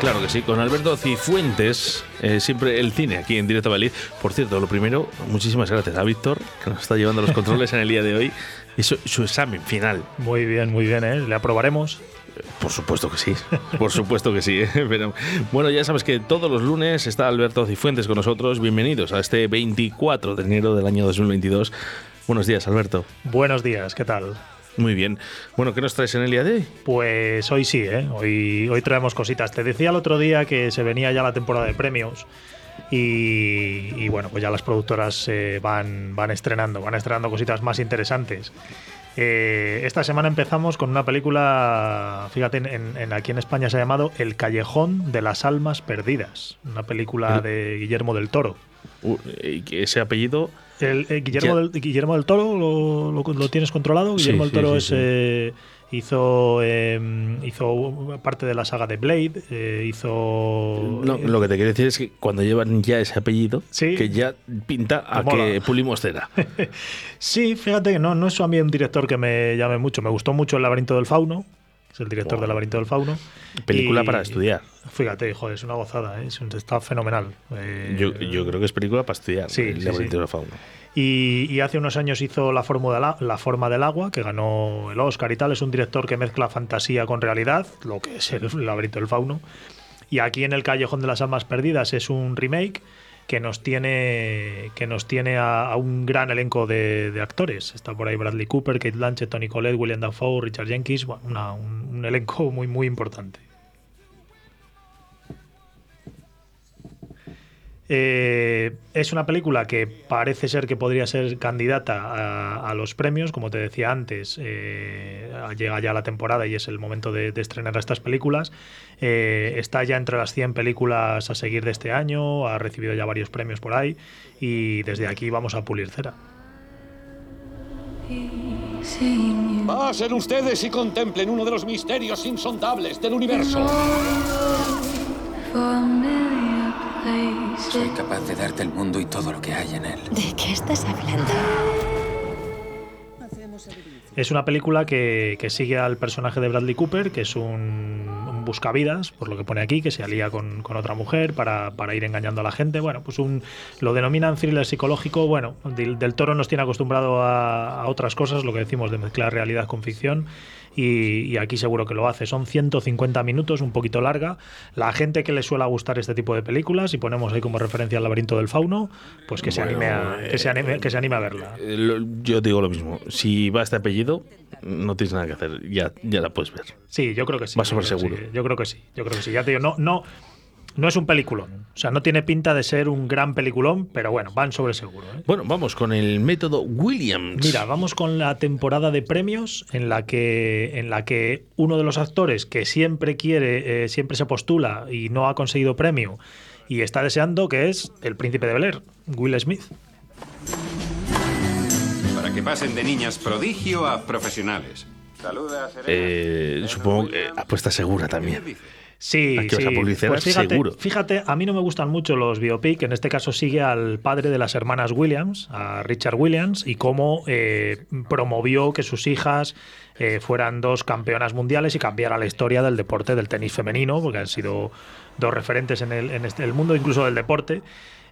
Claro que sí, con Alberto Cifuentes, eh, siempre el cine aquí en Directo Valid. Por cierto, lo primero, muchísimas gracias a Víctor, que nos está llevando los controles en el día de hoy, y su, su examen final. Muy bien, muy bien, ¿eh? Le aprobaremos. Por supuesto que sí, por supuesto que sí. ¿eh? Pero, bueno, ya sabes que todos los lunes está Alberto Cifuentes con nosotros. Bienvenidos a este 24 de enero del año 2022. Buenos días, Alberto. Buenos días, ¿qué tal? Muy bien. Bueno, ¿qué nos traes en el día de hoy? Pues hoy sí, ¿eh? Hoy, hoy traemos cositas. Te decía el otro día que se venía ya la temporada de premios. Y, y bueno, pues ya las productoras eh, van, van estrenando, van estrenando cositas más interesantes. Eh, esta semana empezamos con una película, fíjate, en, en- aquí en España se ha llamado El Callejón de las Almas Perdidas, una película El- de Guillermo del Toro. Uh, ese apellido El, eh, Guillermo, del, Guillermo del Toro, ¿lo, lo- lo tienes controlado? Sí, Guillermo del Toro sí, es, sí. eh, hizo, eh, hizo parte de la saga de Blade, eh, hizo... No, lo que te quiero decir es que cuando llevan ya ese apellido, Sí. que ya pinta a mola. que pulimos cera. Sí, fíjate que no, no es a mí un director que me llame mucho. Me gustó mucho El laberinto del fauno, es el director Buah. del laberinto del fauno. Película Y- para estudiar. Fíjate, joder, es una gozada, ¿eh? Es un- está fenomenal. Eh, Yo, yo creo que es película para estudiar. Sí, el laberinto sí. del fauno. Y, y hace unos años hizo la, forma de la, la forma del agua, que ganó el Oscar y tal. Es un director que mezcla fantasía con realidad, lo que es el laberinto del fauno. Y aquí en El Callejón de las Almas Perdidas es un remake que nos tiene, que nos tiene a, un gran elenco de, de actores. Está por ahí Bradley Cooper, Kate Blanchett, Tony Collette, William Dafoe, Richard Jenkins. Bueno, una- un, un elenco muy, muy importante. Eh, es una película que parece ser que podría ser candidata a, a los premios, como te decía antes, eh, llega ya la temporada y es el momento de, de estrenar estas películas. Eh, está ya entre las 100 películas a seguir de este año, ha recibido ya varios premios por ahí y desde aquí vamos a pulir cera. Pasen ustedes y contemplen uno de los misterios insondables del universo. Soy capaz de darte el mundo y todo lo que hay en él. ¿De qué estás hablando? Es una película que, que sigue al personaje de Bradley Cooper, que es un, un buscavidas, por lo que pone aquí, que se alía con, con otra mujer para, para ir engañando a la gente. Bueno, pues un lo denominan thriller psicológico. Bueno, del, del Toro nos tiene acostumbrado a, a otras cosas, lo que decimos de mezclar realidad con ficción. Y, y aquí seguro que lo hace. Son 150 minutos, un poquito larga. La gente que le suele gustar este tipo de películas, y ponemos ahí como referencia al laberinto del fauno, pues que se, anime, a, que, se anime, que se anime a verla. Eh, Yo digo lo mismo. Si va este apellido, no tienes nada que hacer. Ya, ya la puedes ver. Sí, yo creo que sí. Va sobre seguro. sí, Yo creo que sí. Yo creo que sí. Ya te digo, no, no, no es un peliculón. O sea, no tiene pinta de ser un gran peliculón, pero bueno, van sobre seguro. ¿eh? Bueno, vamos con el método Williams. Mira, vamos con la temporada de premios en la que, en la que uno de los actores que siempre quiere, eh, siempre se postula y no ha conseguido premio y está deseando, que es el príncipe de Bel Air, Will Smith. Para que pasen de niñas prodigio a profesionales. Saluda, Serena. Eh, supongo que apuesta segura también. Sí, Aquí vas sí. a Pues fíjate, seguro. Fíjate, a mí no me gustan mucho los biopic. En este caso sigue al padre de las hermanas Williams, a Richard Williams, y cómo eh, promovió que sus hijas eh, fueran dos campeonas mundiales y cambiara la historia del deporte del tenis femenino, porque han sido dos referentes en el, en este- el mundo, incluso del deporte.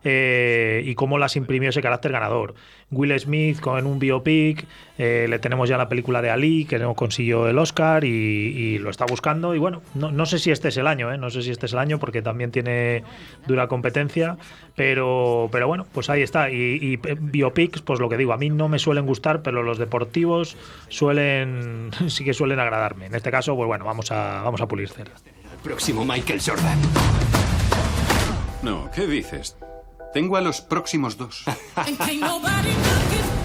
Eh, y cómo las imprimió ese carácter ganador. Will Smith con un biopic, eh, le tenemos ya la película de Ali, que no consiguió el Oscar y, y lo está buscando. Y bueno, no, no sé si este es el año, ¿eh? no sé si este es el año, porque también tiene dura competencia, pero, pero bueno, pues ahí está. Y, y, biopics, pues lo que digo, a mí no me suelen gustar, pero los deportivos suelen, sí que suelen agradarme. En este caso, pues bueno, vamos a, vamos a pulir cera. Próximo Michael Jordan. No, ¿qué dices? Tengo a los próximos dos.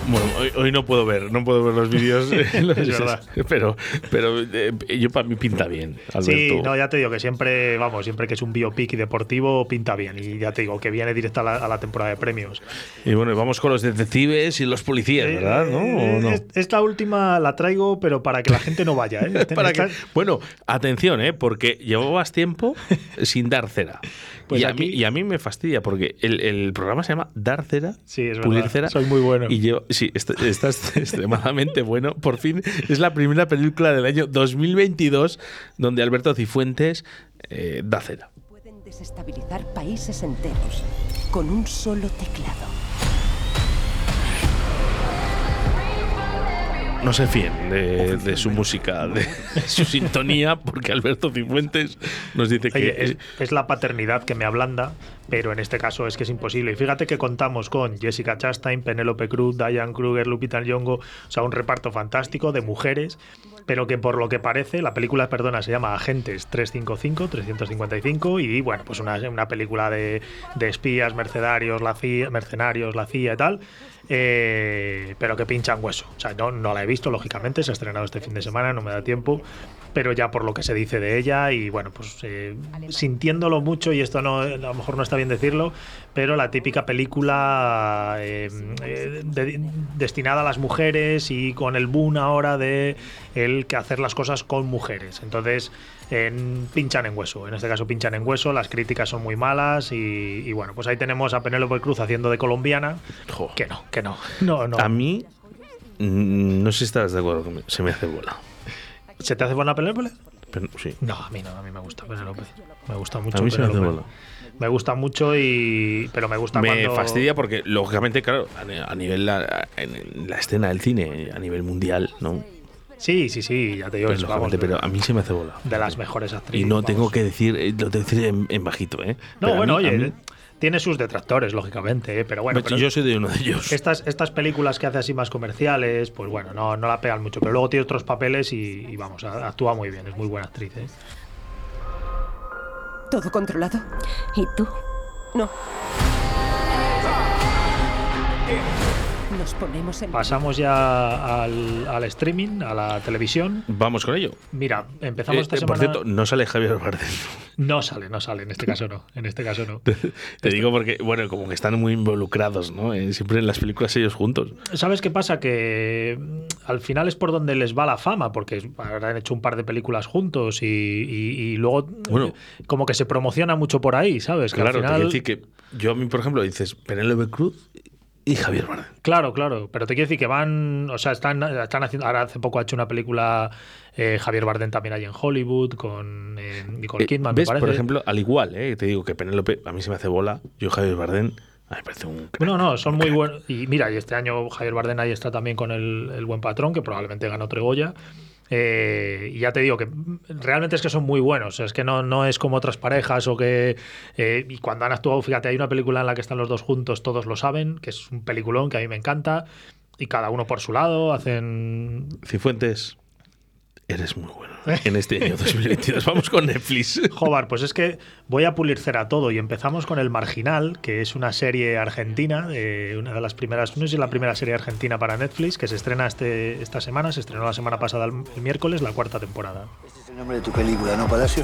Bueno, hoy, hoy no puedo ver, no puedo ver los vídeos, eh, los- Es verdad. pero, pero eh, yo para mí pinta bien. Alberto. Sí, no, ya te digo que siempre, vamos, siempre que es un biopic deportivo pinta bien. Y ya te digo que viene directa a la, a la temporada de premios. Y bueno, vamos con los detectives y los policías, ¿verdad? ¿No? Eh, ¿O no? es- Esta última la traigo, pero para que la gente no vaya. ¿eh? Para que- Esta- bueno, atención, ¿eh? porque llevabas tiempo sin dar cera. Pues y, a mí, y a mí me fastidia porque el, el programa se llama Dar cera, Sí, es pulir verdad. cera. Soy muy bueno. Y yo, sí, est- estás extremadamente bueno. Por fin es la primera película del año 2022 donde Alberto Cifuentes eh, da cera. Pueden desestabilizar países enteros con un solo teclado. No se fíen de, de su música, de su sintonía, porque Alberto Cifuentes nos dice que. Oye, es, es la paternidad que me ablanda, pero en este caso es que es imposible. Y fíjate que contamos con Jessica Chastain, Penélope Cruz, Diane Kruger, Lupita Nyong'o, o sea, un reparto fantástico de mujeres, pero que por lo que parece, la película, perdona, se llama Agentes 355, 355, y bueno, pues una, una película de, de espías, mercenarios, la CIA, mercenarios, la CIA y tal. eh, pero que pinchan hueso. O sea, no, no la he visto, lógicamente, se ha estrenado este fin de semana, no me da tiempo, pero ya por lo que se dice de ella y bueno, pues eh, sintiéndolo mucho, y esto no, a lo mejor no está bien decirlo, pero la típica película eh, eh, de- destinada a las mujeres y con el boom ahora de el que hacer las cosas con mujeres. Entonces, en- pinchan en hueso. En este caso pinchan en hueso, las críticas son muy malas y, y bueno, pues ahí tenemos a Penélope Cruz haciendo de colombiana. Jo. Que no, que no. No, no. A mí, no sé si estás de acuerdo conmigo, se me hace bola. ¿Se te hace buena Penélope? Pero, sí. No, a mí no, a mí me gusta Penélope. Me gusta mucho. A mí se me hace bola. Me gusta mucho y. Pero me gusta Me cuando. fastidia porque, lógicamente, claro, a ni- a nivel la, en la escena del cine, a nivel mundial, ¿no? Sí, sí, sí, ya te digo, Pues, es, vamos, pero a mí se me hace bola. de las mejores actrices. Y no tengo que decir, eh, lo tengo que decir en, en bajito, ¿eh? No, Pero bueno, mí- oye, mí- tiene sus detractores, lógicamente, ¿eh? pero bueno. Pero yo soy de uno de ellos. estas, estas películas que hace así más comerciales, pues bueno, no, no la pegan mucho, pero luego tiene otros papeles y, y vamos, actúa muy bien, es muy buena actriz. ¿eh? ¿Todo controlado? ¿Y tú? No. Nos ponemos en. Pasamos ya al, al streaming, a la televisión. Vamos con ello. Mira, empezamos Eh, esta eh, semana. por cierto, no sale Javier Bardem. No sale, no sale, en este caso no. En este caso no. Te digo porque, bueno, como que están muy involucrados, ¿no? Eh, siempre en las películas ellos juntos. ¿Sabes qué pasa? Que mm, al final es por donde les va la fama, porque habrán hecho un par de películas juntos y, y- y luego Bueno. eh, como que se promociona mucho por ahí, ¿sabes? Que al Claro, te final- quiero decir que yo a mí, por ejemplo, dices Penélope Cruz y Javier Bardem. Claro, claro, pero te quiero decir que van, o sea, están, están haciendo, ahora hace poco ha hecho una película eh, Javier Bardem también ahí en Hollywood con eh, Nicole Eh, Kidman, ¿Ves? me parece. Por ejemplo, al igual, ¿eh? te digo que Penélope a mí se me hace bola. Yo Javier Bardem, a mí me parece un... crack. No, no, son muy buenos. Y mira, y este año Javier Bardem ahí está también con el, el Buen Patrón, que probablemente ganó otro Goya. Eh, y ya te digo que realmente es que son muy buenos. Es que no, no es como otras parejas o que. eh, y cuando han actuado, fíjate, hay una película en la que están los dos juntos, todos lo saben, que es un peliculón que a mí me encanta. Y cada uno por su lado hacen. Cifuentes, eres muy bueno en este año 2022. Vamos con Netflix. Jobar, pues es que voy a pulir cera todo y empezamos con El Marginal, que es una serie argentina, eh, una de las primeras, no sé si es la primera serie argentina para Netflix, que se estrena este, esta semana, se estrenó la semana pasada el, el miércoles, la cuarta temporada. Este es el nombre de tu película, ¿no, Palacio?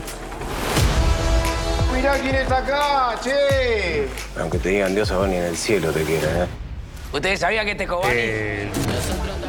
Mirá quién está acá, che. Aunque te digan Dios, a vos ni en el cielo te quiera, ¿eh? ¿Ustedes sabían que este cobarde? Eh,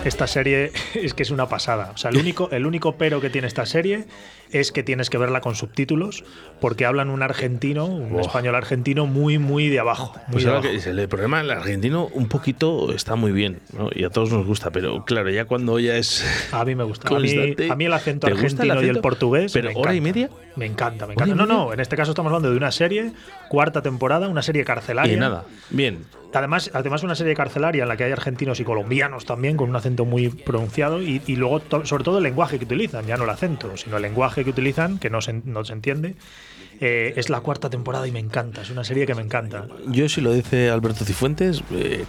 esta serie es que es una pasada. O sea, el único, el único pero que tiene esta serie es que tienes que verla con subtítulos, porque hablan un argentino, un español argentino muy, muy de abajo. Muy Pues de abajo. que el problema del argentino un poquito está muy bien, ¿no? Y a todos nos gusta, pero claro, ya cuando ya es A mí me gusta. A mí, constante. a mí el acento ¿Te gusta argentino y el portugués. Pero hora y media Me encanta, me ¿Hora y encanta. No, no, en este caso estamos hablando de una serie, cuarta temporada, una serie carcelaria. y nada. Bien. Además, además una serie carcelaria en la que hay argentinos y colombianos también, con un acento muy pronunciado, y, y luego, to- sobre todo, el lenguaje que utilizan, ya no el acento, sino el lenguaje que utilizan, que no se, no se entiende. Eh, es la cuarta temporada y me encanta, es una serie que me encanta. Yo si lo dice Alberto Cifuentes, eh,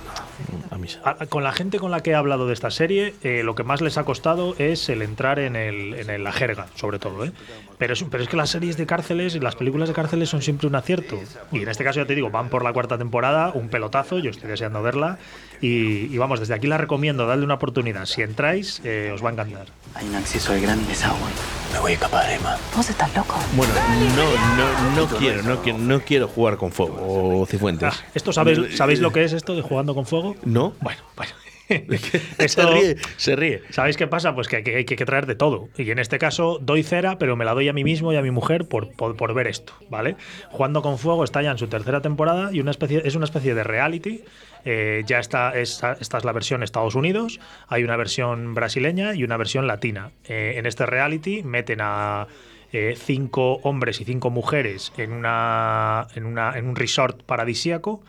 a mí camisa. A- Con la gente con la que he hablado de esta serie, eh, lo que más les ha costado es el entrar en, el, en el- la jerga, sobre todo. ¿eh? Pero, es, pero es que las series de cárceles y las películas de cárceles son siempre un acierto. Y en este caso, ya te digo, van por la cuarta temporada, un pelotazo, yo estoy deseando verla. Y, y vamos, desde aquí la recomiendo, dadle una oportunidad. Si entráis, eh, os va a encantar. Hay un acceso al gran desagüe. Me voy a escapar, Emma. Vos estás loco. Bueno, no, no, no quiero, no quiero, no quiero jugar con fuego, Cifuentes. Ah, ¿Esto sabéis, sabéis lo que es esto de jugando con fuego? ¿No? Bueno, bueno. se ríe, se ríe. ¿Sabéis qué pasa? Pues que hay que, traer de todo. Y en este caso doy cera, pero me la doy a mí mismo y a mi mujer por, por, por ver esto, ¿vale? Jugando con Fuego está ya en su tercera temporada y una especie, es una especie de reality. Eh, ya está, esta, esta es la versión Estados Unidos, hay una versión brasileña y una versión latina. Eh, en este reality meten a eh, cinco hombres y cinco mujeres en, una, en, una, en un resort paradisíaco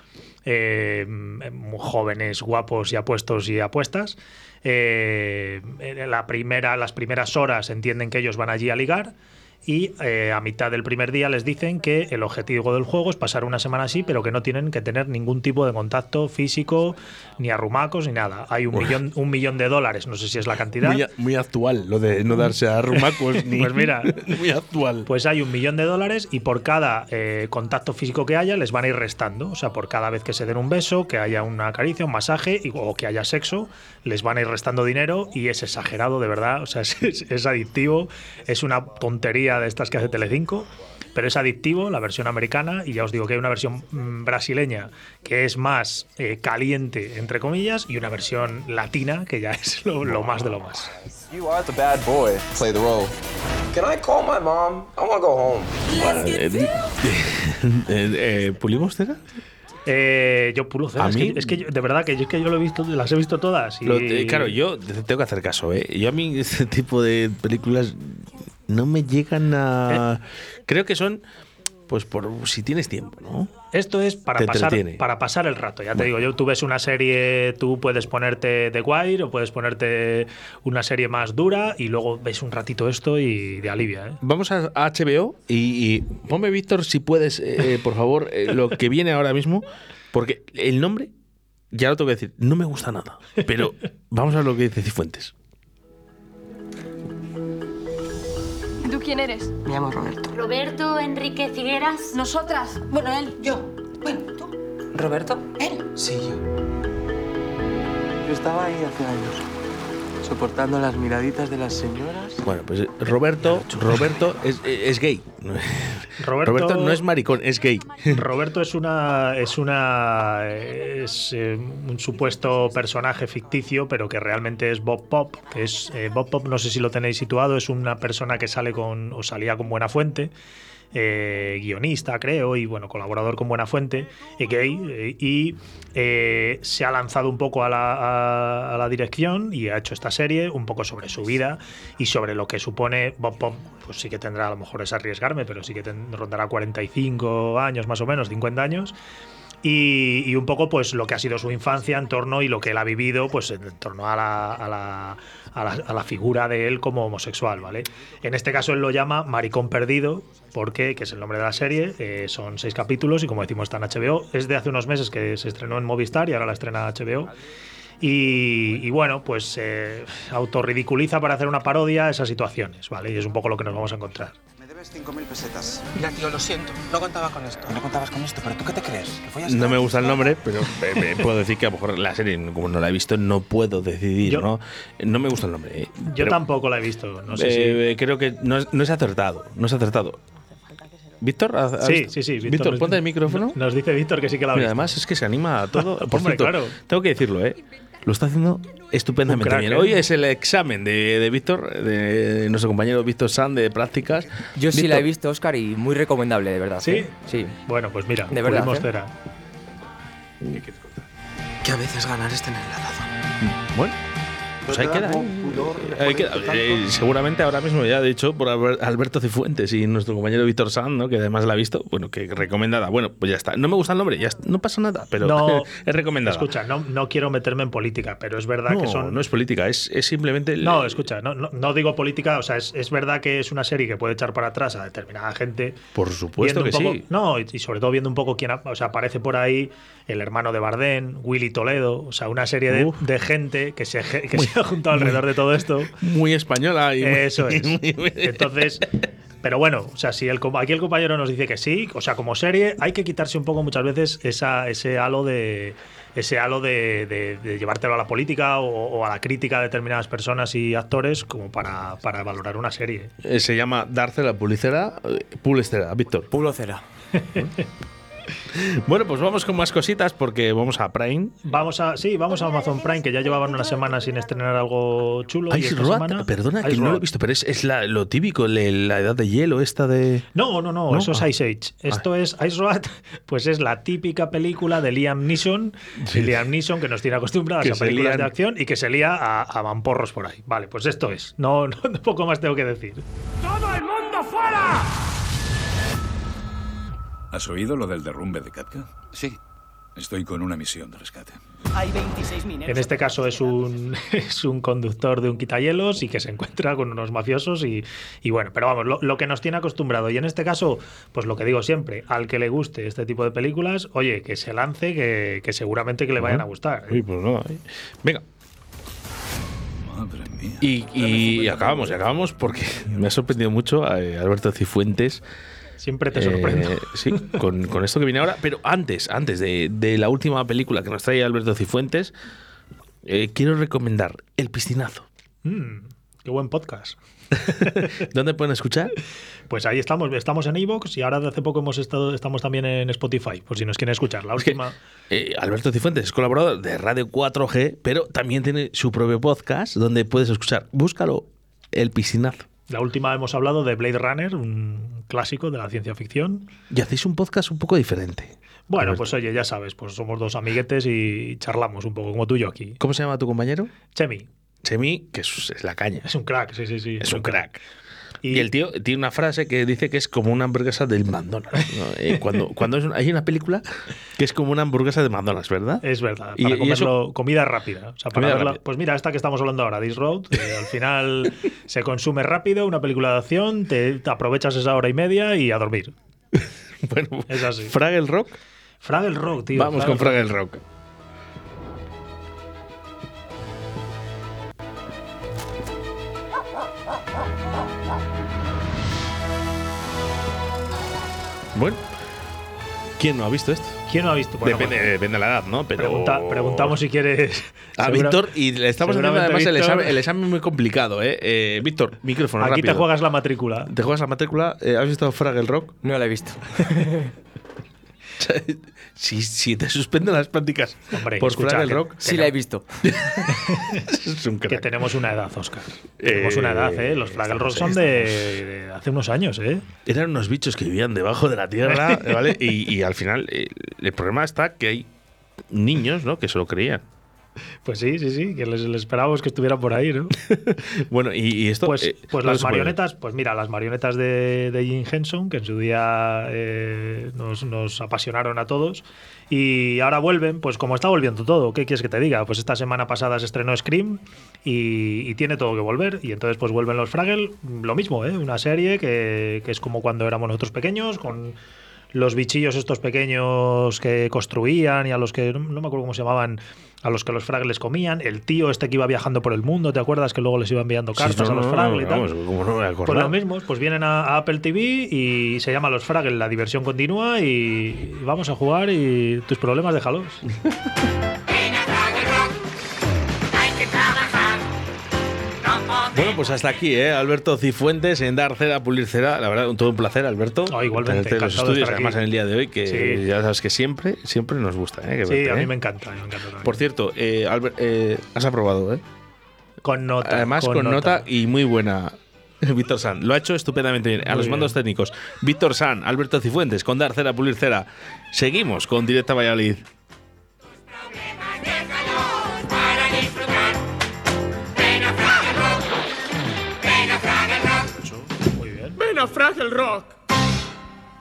eh, jóvenes, guapos y apuestos y apuestas. Eh, la primera, las primeras horas entienden que ellos van allí a ligar y eh, a mitad del primer día les dicen que el objetivo del juego es pasar una semana así, pero que no tienen que tener ningún tipo de contacto físico, ni arrumacos, ni nada. Hay un millón, un millón de dólares, no sé si es la cantidad. Muy, actual, lo de no darse a rumacos ni. Pues mira. muy actual. Pues hay un millón de dólares y por cada eh, contacto físico que haya les van a ir restando. O sea, por cada vez que se den un beso, que haya una caricia, un masaje y- o que haya sexo, les van a ir restando dinero y es exagerado, de verdad. O sea, es, es- es adictivo. Es una tontería de estas que hace Telecinco. Pero es adictivo la versión americana y ya os digo que hay una versión mm, brasileña que es más eh, caliente, entre comillas, y una versión latina que ya es lo, lo más de lo más. You are the bad boy. Play the role. Can I call my mom? I want to go home. Bueno, eh, eh, eh, ¿Pulimos cera? Eh, yo pulo cera. A Es, mí- que, es que yo- de verdad que yo, es que yo lo he visto, las he visto todas. Y, Lo- eh, claro, yo tengo que hacer caso, ¿eh? Yo a mí este tipo de películas no me llegan a... Eh. Creo que son, pues, por si tienes tiempo, ¿no? Esto es para Te pasar, entretiene. para pasar el rato. Ya te digo, yo tú ves una serie, tú puedes ponerte The Wire o puedes ponerte una serie más dura y luego ves un ratito esto y de alivia. ¿eh? Vamos a, a HBO y, y ponme, Víctor, si puedes, eh, por favor, eh, lo que viene ahora mismo, porque el nombre, ya lo tengo que decir, no me gusta nada. Pero vamos a ver lo que dice Cifuentes. ¿Tú quién eres? Me llamo Roberto. Roberto Enrique Figueras. Nosotras. Bueno, él, yo. Bueno, tú. ¿Roberto? Él. Sí, yo. Yo estaba ahí hace años, soportando las miraditas de las señoras. Bueno, pues Roberto, Roberto es, es gay. Roberto- Roberto no es maricón, es gay. Roberto es una es una es eh, un supuesto personaje ficticio, pero que realmente es Bob Pop. Que es eh, Bob Pop, no sé si lo tenéis situado, es una persona que sale con o salía con Buena Fuente. Eh, guionista, creo, y bueno, colaborador con Buena Fuente, eh, gay, y eh, se ha lanzado un poco a la, a- a la dirección y ha hecho esta serie un poco sobre su vida y sobre lo que supone Bob Pop, pues sí que tendrá, a lo mejor es arriesgarme, pero sí que ten- rondará 45 años más o menos, 50 años. Y, un poco pues lo que ha sido su infancia en torno y lo que él ha vivido pues en torno a la, a la, a la- figura de él como homosexual, ¿vale? En este caso él lo llama Maricón Perdido, porque, que es el nombre de la serie, eh, son seis capítulos y como decimos está en HBO, es de hace unos meses que se estrenó en Movistar y ahora la estrena HBO. Y, y bueno, pues eh, autorridiculiza para hacer una parodia esas situaciones, ¿vale? Y es un poco lo que nos vamos a encontrar. Me debes 5.000 pesetas. Mira, tío, lo siento. No contaba con esto. No contabas con esto, pero ¿tú qué te crees? ¿Que follas No me gusta el nombre, pero eh, eh, puedo decir que a lo mejor la serie, como no la he visto, no puedo decidir, Yo- ¿no? No me gusta el nombre. eh, Yo pero, tampoco la he visto, no sé eh, Creo que no es, no es acertado, no es acertado. ¿Víctor? ¿has- has si... Sí, sí, sí. Víctor, nos- ponte el micrófono. Nos dice Víctor que sí que la ha Mira, visto. además es que se anima a todo. Por Hombre, cierto, claro. tengo que decirlo, ¿eh? Lo está haciendo estupendamente bien. ¿eh? Hoy es el examen de, de Víctor, de nuestro compañero Víctor San de prácticas. Yo sí la he visto, Oscar, y muy recomendable, de verdad. ¿Sí? ¿eh? Sí. Bueno, pues mira, De verdad, ¿eh? Que a veces ganar es tener la razón. Bueno, pues ahí queda. Queda. Eh, seguramente ahora mismo ya, de hecho, por Alber- Alberto Cifuentes y nuestro compañero Víctor Sanz, ¿no? que además la ha visto, bueno, que recomendada. Bueno, pues ya está. No me gusta el nombre, ya está. no pasa nada, pero No, es recomendada. Escucha, no, no quiero meterme en política, pero es verdad no, que son. no es política, es, es simplemente. No, escucha, no, no, no digo política, o sea, es, es verdad que es una serie que puede echar para atrás a determinada gente. Por supuesto que poco- sí. No, y, y sobre todo viendo un poco quién ha- o sea, aparece por ahí el hermano de Bardén, Willy Toledo, o sea, una serie de, de gente que se, que se ha juntado alrededor de todo esto. Muy española y muy- Eso es. muy- muy- Entonces, pero bueno, o sea, si el, aquí el compañero nos dice que sí, o sea, como serie, hay que quitarse un poco muchas veces esa, ese halo de ese halo de, de- de llevártelo a la política o, o a la crítica de determinadas personas y actores como para, para valorar una serie. Eh, se llama Darce la Pulicera, eh, Pulestera, Víctor. Pulocera. Bueno, pues vamos con más cositas porque vamos a Prime. Vamos a, sí, vamos a Amazon Prime, que ya llevaban una semana sin estrenar algo chulo. y Ice esta Road, semana- perdona, que no lo he visto, pero es, es la- lo típico, le- la edad de hielo esta de... No, no, no, ¿No? eso Ah. es Ice Age. Esto es Ice Road, pues es la típica película de Liam Neeson. Sí. Y Liam Neeson que nos tiene acostumbrados Que a películas lían. de acción y que se lía a, a mamporros por ahí. Vale, pues esto es. No, no, poco más tengo que decir. ¡Todo el mundo fuera! ¿Has oído lo del derrumbe de Katka? Sí. Estoy con una misión de rescate. Hay 26 mineros. En este caso es un, es un conductor de un quitahielos y que se encuentra con unos mafiosos y, y bueno, pero vamos, lo, lo que nos tiene acostumbrado. Y en este caso, pues lo que digo siempre, al que le guste este tipo de películas, oye, que se lance, que, que seguramente que le vayan a gustar. ¿eh? Uy, pues no. eh. Venga. Madre mía. Y, y acabamos, y acabamos porque me ha sorprendido mucho eh, Alberto Cifuentes. Siempre te eh, sorprendo. sí, con, con esto que viene ahora. Pero antes, antes de, de la última película que nos trae Alberto Cifuentes, eh, quiero recomendar El Piscinazo. Mm, qué buen podcast. ¿Dónde pueden escuchar? Pues ahí estamos, estamos en Evox y ahora de hace poco hemos estado, estamos también en Spotify, por si nos quieren escuchar. La última. eh, Alberto Cifuentes es colaborador de Radio 4G, pero también tiene su propio podcast donde puedes escuchar. Búscalo, El Piscinazo. La última hemos hablado de Blade Runner, un clásico de la ciencia ficción. Y hacéis un podcast un poco diferente. Bueno, pues oye, ya sabes, pues somos dos amiguetes y charlamos un poco como tú y yo aquí. ¿Cómo se llama tu compañero? Chemi, Chemi, que es, es la caña. es un crack, sí, sí, sí. Es un crack. Y, Y el tío tiene una frase que dice que es como una hamburguesa del McDonald's. ¿no? Eh, cuando cuando es un- hay una película que es como una hamburguesa de McDonald's, ¿verdad? Es verdad, Y- para y comerlo, comida rápida. O sea, para Comida verla- rápida. pues mira, esta que estamos hablando ahora, This Road, que al final se consume rápido, una película de acción, te, te aprovechas esa hora y media y a dormir. Bueno, Es así. Fraggle Rock. Fraggle Rock, tío. Vamos con Fraggle Rock. Bueno, ¿quién no ha visto esto? ¿Quién no ha visto? Bueno, depende, pues, depende de la edad, ¿no? Pero pregunta- preguntamos si quieres. a Segura- Víctor y le estamos haciendo además el examen, el examen muy complicado, ¿eh? Eh, Víctor, micrófono Aquí rápido. te juegas la matrícula. ¿Te juegas la matrícula? Eh, ¿Has visto Fraggle Rock? No la he visto. si, si te suspenden las prácticas Hombre, por escucha, Fraggle que- Rock, Sí la he visto. es un Que crack. tenemos una edad, Oscar. Tenemos una edad, ¿eh? Los Fraggle Rock son de, de hace unos años, ¿eh? Eran unos bichos que vivían debajo de la tierra, ¿vale? Y, y al final, eh, el problema está que hay niños, ¿no? Que se lo creían. Pues sí, sí, sí, que les, les esperábamos que estuvieran por ahí, ¿no? Bueno, y, y esto. Pues, eh, pues las puede. marionetas, pues mira, las marionetas de, de Jim Henson, que en su día eh, nos, nos apasionaron a todos, y ahora vuelven, pues como está volviendo todo, ¿qué quieres que te diga? Pues esta semana pasada se estrenó Scream y, y tiene todo que volver, y entonces pues vuelven los Fraggle, lo mismo, ¿eh? Una serie que, que es como cuando éramos nosotros pequeños, con los bichillos estos pequeños que construían y a los que, no me acuerdo cómo se llamaban, a los que los Fraggles comían, el tío este que iba viajando por el mundo, ¿te acuerdas que luego les iba enviando Sí, cartas no, a los no, Fraggle y tal? vamos, no Pues acordado. lo mismo, pues vienen a, a Apple TV y se llama Los Fraggle, la diversión continúa y vamos a jugar y tus problemas déjalos. Bueno, pues hasta aquí, ¿eh? Alberto Cifuentes en Dar Cera, Pulir Cera. La verdad, todo un placer, Alberto. Oh, igualmente, tenerte en los estudios, además en el día de hoy, que Sí. ya sabes que siempre, siempre nos gusta, ¿eh? Que Sí, verte, a mí ¿eh? me encanta, me encanta. Por cierto, eh, Albert, eh, has aprobado, ¿eh? Con nota. Además, con, nota. y muy buena. Víctor San, lo ha hecho estupendamente bien. A Muy los bien. mandos técnicos, Víctor San, Alberto Cifuentes, con Dar Cera, Pulir Cera. Seguimos con Directa Valladolid. Una Fraggle Rock.